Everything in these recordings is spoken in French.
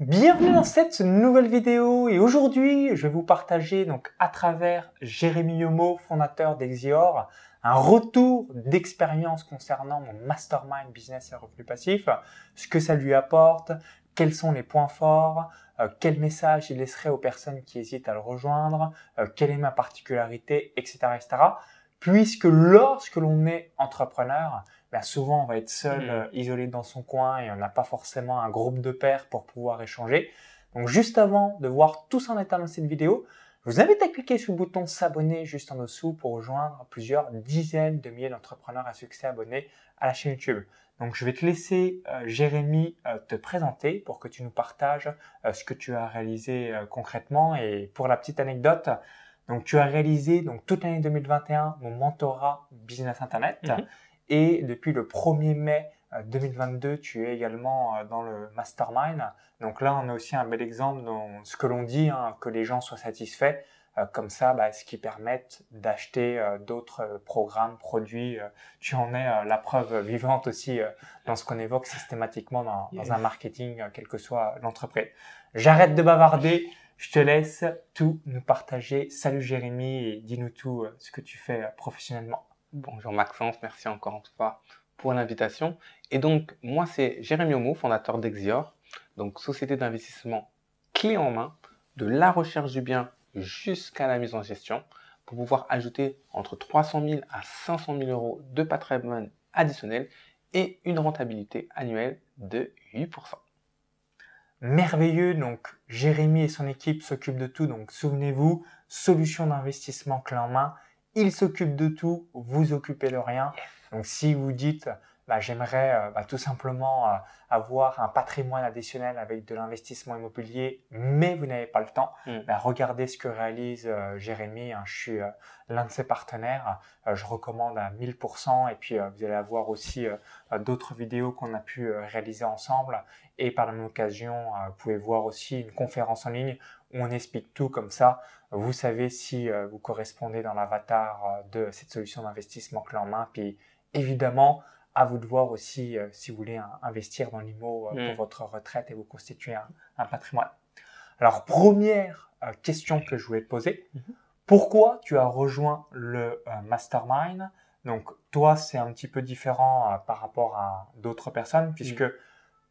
Bienvenue dans cette nouvelle vidéo et aujourd'hui je vais vous partager donc à travers Jérémy Yomo, fondateur d'Exior, un retour d'expérience concernant mon mastermind business et revenu passif, ce que ça lui apporte, quels sont les points forts, euh, quel message il laisserait aux personnes qui hésitent à le rejoindre, euh, quelle est ma particularité, etc. etc. Puisque lorsque l'on est entrepreneur, ben souvent on va être seul, mm. euh, isolé dans son coin et on n'a pas forcément un groupe de pairs pour pouvoir échanger. Donc juste avant de voir tout ça en état dans cette vidéo, je vous invite à cliquer sur le bouton s'abonner juste en dessous pour rejoindre plusieurs dizaines de milliers d'entrepreneurs à succès abonnés à la chaîne YouTube. Donc je vais te laisser euh, Jérémy euh, te présenter pour que tu nous partages ce que tu as réalisé concrètement et pour la petite anecdote, donc tu as réalisé donc toute l'année 2021 mon mentorat business internet. Mm-hmm. Et depuis le 1er mai 2022, euh, tu es également euh, dans le mastermind. Donc là, on a aussi un bel exemple dans ce que l'on dit, hein, que les gens soient satisfaits. Euh, comme ça, bah, ce qui permet d'acheter d'autres programmes, produits. tu en es la preuve vivante aussi dans ce qu'on évoque systématiquement dans, dans un marketing, quelle que soit l'entreprise. J'arrête de bavarder. Je te laisse tout nous partager. Salut Jérémy et dis-nous tout ce que tu fais professionnellement. Bonjour Maxence, merci encore une fois pour l'invitation. Et donc, moi, c'est Jérémy Homo, fondateur d'Exior, donc société d'investissement clé en main, de la recherche du bien jusqu'à la mise en gestion, pour pouvoir ajouter entre 300 000 à 500 000 euros de patrimoine additionnel et une rentabilité annuelle de 8%. Merveilleux, donc Jérémy et son équipe s'occupent de tout, donc souvenez-vous, solution d'investissement clé en main, il s'occupe de tout, vous occupez de rien. Donc si vous dites, bah, j'aimerais euh, bah, tout simplement euh, avoir un patrimoine additionnel avec de l'investissement immobilier, mais vous n'avez pas le temps, mm. bah, regardez ce que réalise euh, Jérémy. Hein. je suis l'un de ses partenaires. je recommande à 1000% et puis vous allez avoir aussi d'autres vidéos qu'on a pu réaliser ensemble. Et par la même occasion, vous pouvez voir aussi une conférence en ligne où on explique tout comme ça. Vous savez si vous correspondez dans l'avatar de cette solution d'investissement clé en main. Puis évidemment, à vous de voir aussi euh, si vous voulez investir dans l'IMO euh, pour mm. votre retraite et vous constituer un, patrimoine. Alors, première euh, question que je voulais te poser, mm-hmm. pourquoi tu as rejoint le mastermind? Donc, toi, c'est un petit peu différent par rapport à d'autres personnes, puisque mm.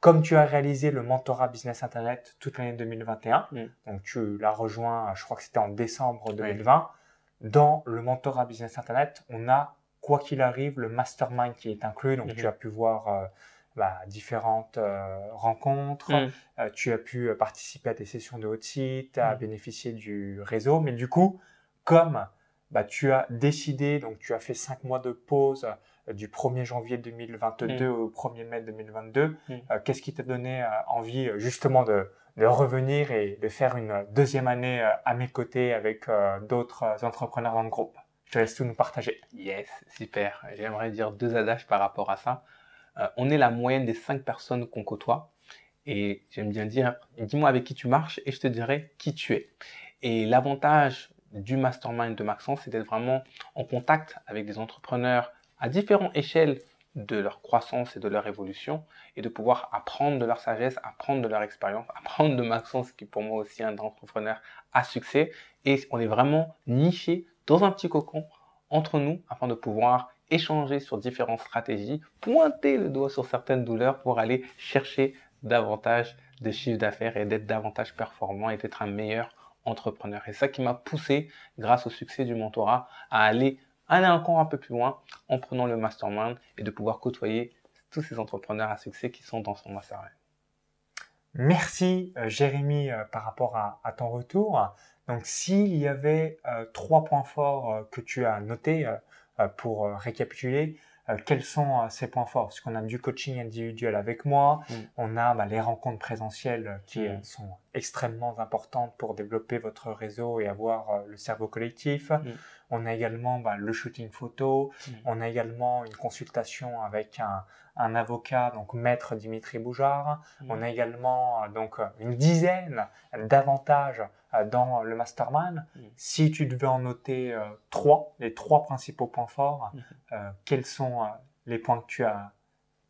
Comme tu as réalisé le mentorat business internet toute l'année 2021, mm. donc tu l'as rejoint, je crois que c'était en décembre 2020, dans le mentorat business internet, on a quoi qu'il arrive, le mastermind qui est inclus. Donc, tu mhm. as pu voir euh, bah, différentes euh, rencontres, mhm. euh, tu as pu participer à des sessions de haut site, à mhm. bénéficier du réseau. Mais du coup, comme bah, tu as décidé, donc tu as fait cinq mois de pause du 1er janvier 2022 au 1er mai 2022, qu'est-ce qui t'a donné envie justement de, de, revenir et de faire une deuxième année à mes côtés avec d'autres entrepreneurs dans le groupe? Je te laisse tout nous partager. Yes, super. J'aimerais dire deux adages par rapport à ça. Euh, on est la moyenne des cinq personnes qu'on côtoie. Et j'aime bien dire, dis-moi avec qui tu marches et je te dirai qui tu es. Et l'avantage du mastermind de Maxence, c'est d'être vraiment en contact avec des entrepreneurs à différentes échelles de leur croissance et de leur évolution et de pouvoir apprendre de leur sagesse, apprendre de leur expérience, apprendre de Maxence qui pour moi aussi est un entrepreneur à succès. Et on est vraiment niché dans un petit cocon entre nous afin de pouvoir échanger sur différentes stratégies, pointer le doigt sur certaines douleurs pour aller chercher davantage de chiffre d'affaires et d'être davantage performant et d'être un meilleur entrepreneur. Et ça qui m'a poussé, grâce au succès du mentorat, à aller, aller encore un peu plus loin en prenant le mastermind et de pouvoir côtoyer tous ces entrepreneurs à succès qui sont dans son mastermind. Merci euh, Jérémy euh, par rapport à, à ton retour. Donc s'il y avait euh, trois points forts que tu as notés pour récapituler, quels sont ces points forts? Parce qu'on a du coaching individuel avec moi, mm. on a bah, les rencontres présentielles qui mm. sont extrêmement importantes pour développer votre réseau et avoir le cerveau collectif. Mm. On a également bah, le shooting photo, on a également une consultation avec un, un avocat, donc maître Dimitri Boujard. On a également donc une dizaine d'avantages euh, dans le mastermind. Mm. Si tu devais en noter euh, trois, les trois principaux points forts, mm. euh, quels sont les points que tu as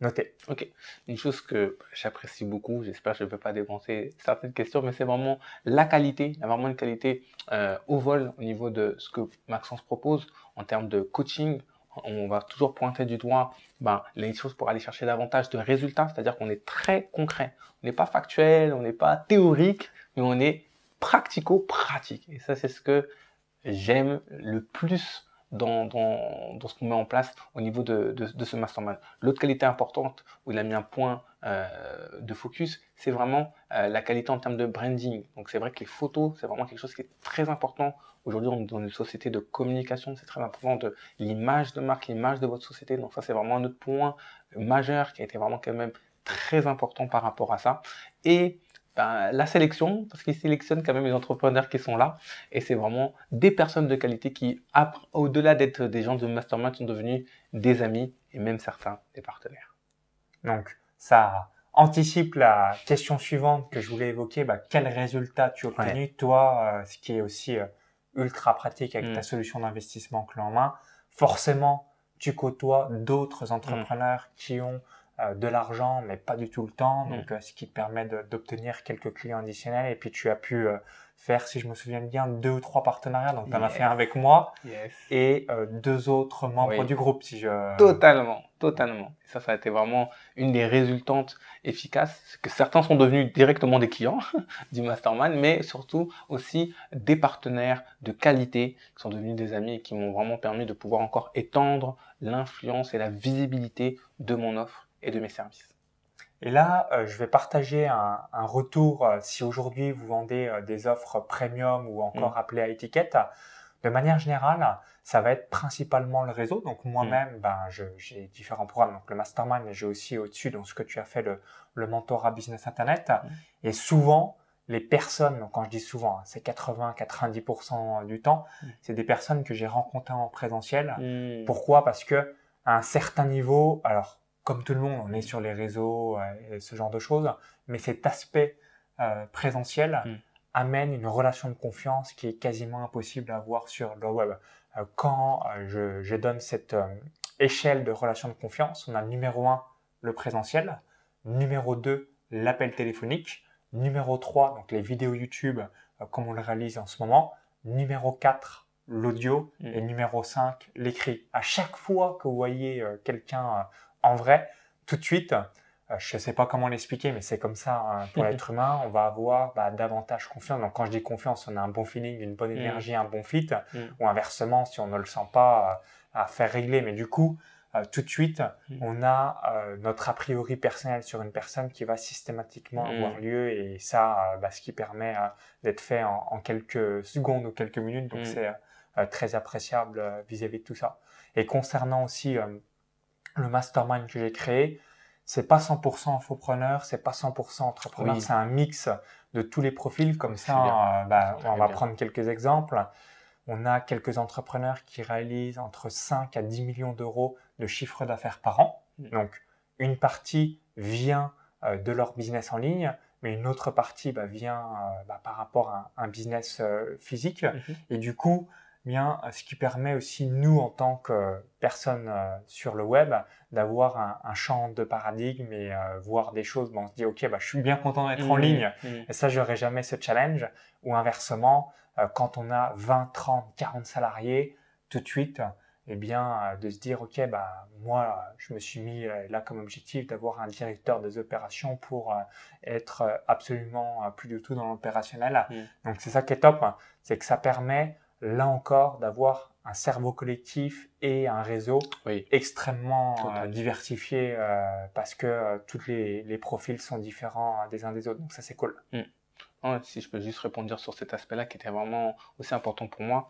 Noté. Ok. Une chose que j'apprécie beaucoup, j'espère que je ne peux pas dépenser certaines questions, mais c'est vraiment la qualité. Il y a vraiment une qualité euh, au vol au niveau de ce que Maxence propose en termes de coaching. On va toujours pointer du doigt ben, les choses pour aller chercher davantage de résultats, c'est-à-dire qu'on est très concret. On n'est pas factuel, on n'est pas théorique, mais on est pratico-pratique. Et ça, c'est ce que j'aime le plus dans, dans, dans ce qu'on met en place au niveau de, de, ce mastermind. L'autre qualité importante où il a mis un point euh, de focus, c'est vraiment euh, la qualité en termes de branding. Donc c'est vrai que les photos, c'est vraiment quelque chose qui est très important. Aujourd'hui, on est dans une société de communication, c'est très important de l'image de marque, l'image de votre société. Donc ça, c'est vraiment un autre point majeur qui a été vraiment quand même très important par rapport à ça. Et ben, la sélection, parce qu'ils sélectionnent quand même les entrepreneurs qui sont là, et c'est vraiment des personnes de qualité qui, au-delà d'être des gens de mastermind, sont devenus des amis et même certains des partenaires. Donc, ça anticipe la question suivante que je voulais évoquer. Bah, quel résultat tu as obtenu, toi, euh, ce qui est aussi euh, ultra pratique avec ta mm. solution d'investissement clé en main. Forcément, tu côtoies d'autres entrepreneurs qui ont de l'argent, mais pas du tout le temps. Mm. Donc, euh, ce qui te permet d'obtenir quelques clients additionnels. Et puis, tu as pu euh, faire, si je me souviens bien, deux ou trois partenariats. Donc, tu en as fait un avec moi et deux autres membres du groupe. Si je... Totalement, totalement. Et ça, ça a été vraiment une des résultantes efficaces. C'est que certains sont devenus directement des clients du mastermind, mais surtout aussi des partenaires de qualité qui sont devenus des amis et qui m'ont vraiment permis de pouvoir encore étendre l'influence et la visibilité de mon offre et de mes services. Et là, euh, je vais partager un, retour euh, si aujourd'hui vous vendez euh, des offres premium ou encore mm. appelées à étiquette. De manière générale, ça va être principalement le réseau. Donc moi-même, mm. ben, j'ai différents programmes, donc le mastermind, mais j'ai aussi au-dessus dans ce que tu as fait le, le mentorat business internet. Mm. Et souvent, les personnes, donc quand je dis souvent, hein, c'est 80-90% du temps, c'est des personnes que j'ai rencontrées en présentiel. Pourquoi? Parce que à un certain niveau, alors comme tout le monde, on est sur les réseaux euh, et ce genre de choses, mais cet aspect euh, présentiel mm. amène une relation de confiance qui est quasiment impossible à avoir sur le web. Euh, quand je, donne cette échelle de relation de confiance, on a numéro 1, le présentiel, numéro 2, l'appel téléphonique, numéro 3, donc les vidéos YouTube, comme on le réalise en ce moment, numéro 4, l'audio, mm. et numéro 5, l'écrit. À chaque fois que vous voyez quelqu'un en vrai, tout de suite, euh, je ne sais pas comment l'expliquer, mais c'est comme ça hein, pour l'être humain, on va avoir bah, davantage confiance. Donc quand je dis confiance, on a un bon feeling, une bonne mm. énergie, un bon fit, mm. ou inversement, si on ne le sent pas, euh, à faire régler. Mais du coup, euh, tout de suite, mm. on a notre a priori personnel sur une personne qui va systématiquement avoir lieu, et ça, bah, ce qui permet d'être fait en, quelques secondes ou quelques minutes. Donc c'est très appréciable vis-à-vis -vis de tout ça. Et concernant aussi le mastermind que j'ai créé, c'est pas 100% infopreneur, c'est pas 100% entrepreneur, c'est un mix de tous les profils. Comme ça, euh, bah, on va prendre quelques exemples. On a quelques entrepreneurs qui réalisent entre 5 à 10 millions d'euros de chiffre d'affaires par an. Mm. Donc, une partie vient euh, de leur business en ligne, mais une autre partie bah, vient euh, bah, par rapport à un, business physique. Mm-hmm. Et du coup, bien, ce qui permet aussi nous, en tant que personnes euh, sur le web, d'avoir un, champ de paradigme et euh, voir des choses. Bon, on se dit, ok, bah, je suis bien content d'être en mmh, ligne, mmh. et ça, j'aurais jamais ce challenge. Ou inversement, euh, quand on a 20, 30, 40 salariés, tout de suite, eh bien, de se dire, ok, bah, moi, je me suis mis là comme objectif d'avoir un directeur des opérations pour être absolument plus du tout dans l'opérationnel. Mmh. Donc, c'est ça qui est top, c'est que ça permet là encore, d'avoir un cerveau collectif et un réseau extrêmement euh, diversifié euh, parce que euh, tous les, profils sont différents des uns des autres. Donc ça, c'est cool. Hmm. si je peux juste répondre sur cet aspect-là qui était vraiment aussi important pour moi,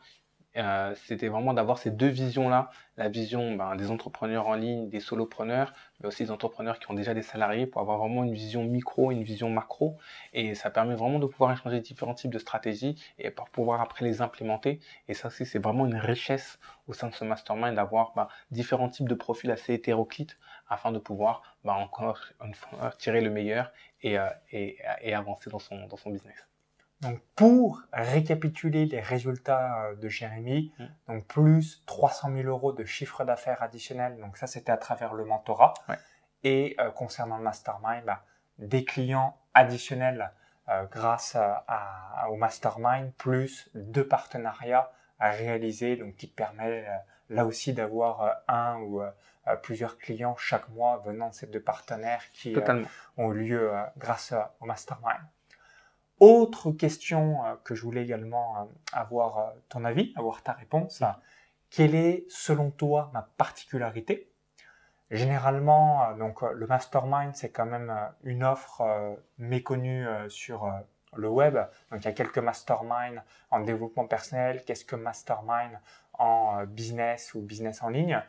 euh, c'était vraiment d'avoir ces deux visions-là, la vision ben, des entrepreneurs en ligne, des solopreneurs, mais aussi des entrepreneurs qui ont déjà des salariés pour avoir vraiment une vision micro, une vision macro. Et ça permet vraiment de pouvoir échanger différents types de stratégies et pour pouvoir après les implémenter. Et ça aussi, c'est vraiment une richesse au sein de ce mastermind d'avoir ben, différents types de profils assez hétéroclites afin de pouvoir ben, encore tirer le meilleur et, euh, avancer dans son business. Donc pour récapituler les résultats euh, de Jérémy, mm. donc plus 300 000 euros de chiffre d'affaires additionnel, donc ça c'était à travers le mentorat, Et concernant le mastermind, bah, des clients additionnels grâce à, au mastermind, plus deux partenariats à réaliser, donc qui te permet là aussi d'avoir un ou plusieurs clients chaque mois venant de ces deux partenaires qui ont lieu grâce au mastermind. Autre question euh, que je voulais également euh, avoir euh, ton avis, avoir ta réponse. Quelle est, selon toi, ma particularité? Généralement, donc le mastermind, c'est quand même une offre méconnue sur le web. Donc il y a quelques masterminds en développement personnel. Qu'est-ce que mastermind en business ou business en ligne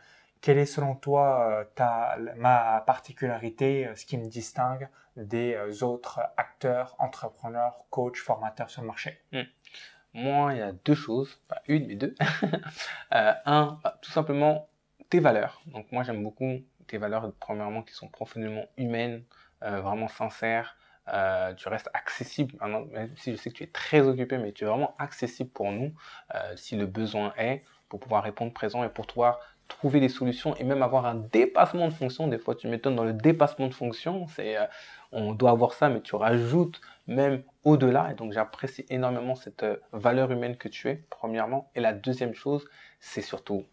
quelle est selon toi euh, ta, ma particularité, euh, ce qui me distingue des euh, autres acteurs, entrepreneurs, coachs, formateurs sur le marché? Hmm. Moi, il y a deux choses, pas une, mais deux. un, bah, tout simplement tes valeurs. Donc moi, j'aime beaucoup tes valeurs, premièrement, qui sont profondément humaines, vraiment sincères. tu restes accessible, même si je sais que tu es très occupé, mais tu es vraiment accessible pour nous, si le besoin est, pour pouvoir répondre présent et pour toi trouver des solutions et même avoir un dépassement de fonction. Des fois, tu m'étonnes dans le dépassement de fonction, c'est euh, on doit avoir ça, mais tu rajoutes même au-delà. Et donc, j'apprécie énormément cette euh, valeur humaine que tu es, premièrement. Et la deuxième chose, c'est surtout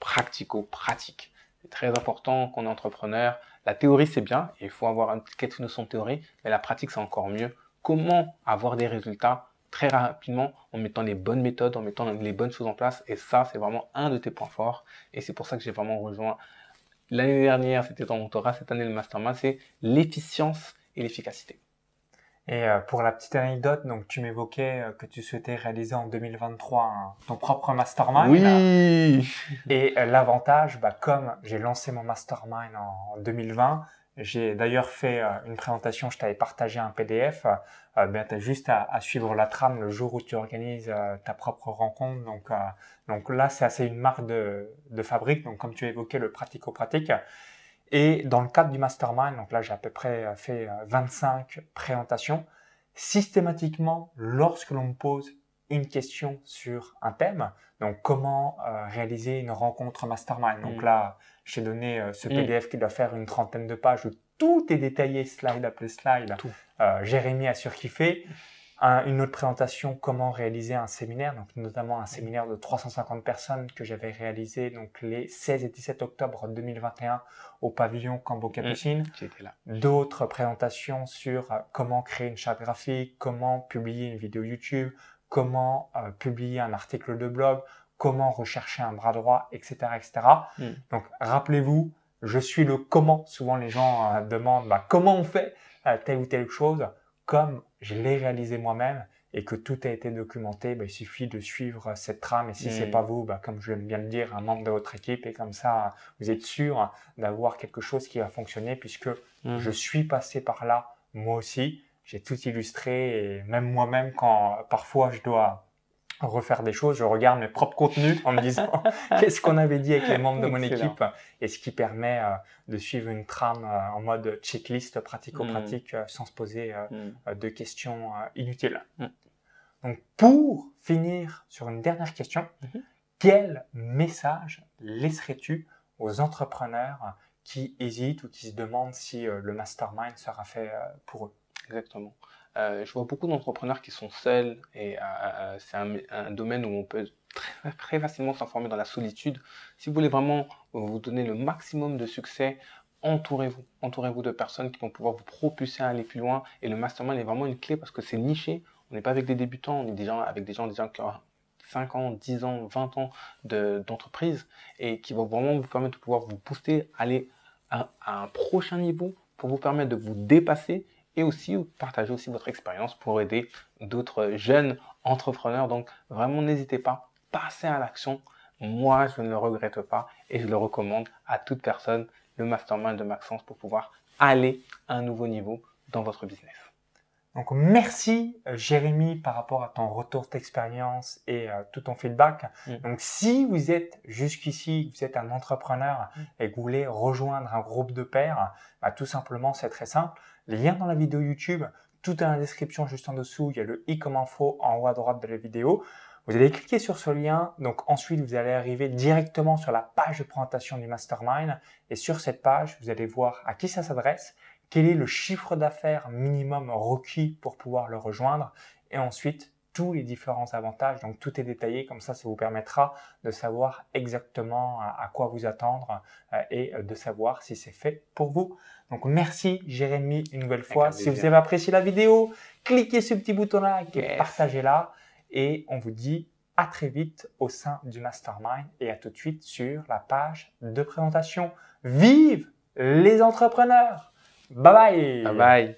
pratico-pratique. C'est très important qu'on est entrepreneur. La théorie, c'est bien, il faut avoir une quelques notions de théorie, mais la pratique, c'est encore mieux. Comment avoir des résultats très rapidement en mettant les bonnes méthodes, en mettant les bonnes choses en place. Et ça, c'est vraiment un de tes points forts. Et c'est pour ça que j'ai vraiment rejoint l'année dernière, c'était ton mentorat, cette année le mastermind, c'est l'efficience et l'efficacité. Et euh, pour la petite anecdote, donc tu m'évoquais euh, que tu souhaitais réaliser en 2023 ton propre mastermind. Oui. Et euh, l'avantage, bah, comme j'ai lancé mon mastermind en 2020, j'ai d'ailleurs fait euh, une présentation, je t'avais partagé un PDF. Euh, ben, tu as juste à, suivre la trame le jour où tu organises euh, ta propre rencontre. Donc, donc là, c'est assez une marque de, de fabrique. Donc, comme tu évoquais, le pratico-pratique. Et dans le cadre du mastermind, donc là, j'ai à peu près fait 25 présentations. Systématiquement, lorsque l'on me pose une question sur un thème, donc comment réaliser une rencontre mastermind? Donc mmh. là, j'ai donné euh, ce mm. PDF qui doit faire une trentaine de pages où tout est détaillé, slide après slide. Euh, Jérémy a surkiffé. Un, une autre présentation, comment réaliser un séminaire, donc notamment un séminaire de 350 personnes que j'avais réalisé donc les 16 et 17 octobre 2021 au pavillon Cambo Capucine. Mm, D'autres présentations sur euh, comment créer une charte graphique, comment publier une vidéo YouTube, comment euh, publier un article de blog, comment rechercher un bras droit, etc. etc. Hmm. Donc rappelez-vous, je suis le comment. Souvent les gens euh, demandent bah, comment on fait euh, telle ou telle chose. Comme je l'ai réalisé moi-même et que tout a été documenté, bah, il suffit de suivre cette trame. Et si ce c'est hmm. pas vous, bah, comme je viens bien le dire, un membre de votre équipe. Et comme ça, vous êtes sûr d'avoir quelque chose qui va fonctionner puisque hmm. je suis passé par là moi aussi. J'ai tout illustré et même moi-même quand parfois je dois refaire des choses, je regarde mes propres contenus en me disant qu'est-ce qu'on avait dit avec les membres de mon équipe? Et ce qui permet euh, de suivre une trame euh, en mode checklist pratico-pratique mm. euh, sans se poser mm. de questions inutiles. Mm. Donc pour finir sur une dernière question, mm-hmm. quel message laisserais-tu aux entrepreneurs qui hésitent ou qui se demandent si le mastermind sera fait pour eux? Exactement. Euh, je vois beaucoup d'entrepreneurs qui sont seuls et euh, euh, c'est un, domaine où on peut très, très facilement s'informer dans la solitude. Si vous voulez vraiment vous donner le maximum de succès, entourez-vous. Entourez-vous de personnes qui vont pouvoir vous propulser à aller plus loin. Et le mastermind est vraiment une clé parce que c'est niché. On n'est pas avec des débutants, on est des avec des gens déjà qui ont 5 ans, 10 ans, 20 ans d'entreprise et qui vont vraiment vous permettre de pouvoir vous booster, aller à un prochain niveau pour vous permettre de vous dépasser et aussi partager aussi votre expérience pour aider d'autres jeunes entrepreneurs. Donc vraiment n'hésitez pas, passez à l'action. Moi, je ne le regrette pas et je le recommande à toute personne, le mastermind de Maxence pour pouvoir aller à un nouveau niveau dans votre business. Donc merci euh, Jérémy par rapport à ton retour d'expérience et euh, tout ton feedback. Mm. Donc si vous êtes jusqu'ici, vous êtes un entrepreneur mm. et que vous voulez rejoindre un groupe de pairs, bah, tout simplement c'est très simple. Lien dans la vidéo YouTube, tout est dans la description juste en dessous. Il y a le i comme info en haut à droite de la vidéo. Vous allez cliquer sur ce lien, donc ensuite vous allez arriver directement sur la page de présentation du mastermind et sur cette page, vous allez voir à qui ça s'adresse, quel est le chiffre d'affaires minimum requis pour pouvoir le rejoindre et ensuite tous les différents avantages. Donc tout est détaillé, comme ça, ça vous permettra de savoir exactement à quoi vous attendre euh, et de savoir si c'est fait pour vous. Donc merci Jérémy une nouvelle fois. Si vous avez apprécié la vidéo, cliquez sur le petit bouton là et partagez-la. Et on vous dit à très vite au sein du mastermind et à tout de suite sur la page de présentation. Vive les entrepreneurs Bye bye. Bye bye.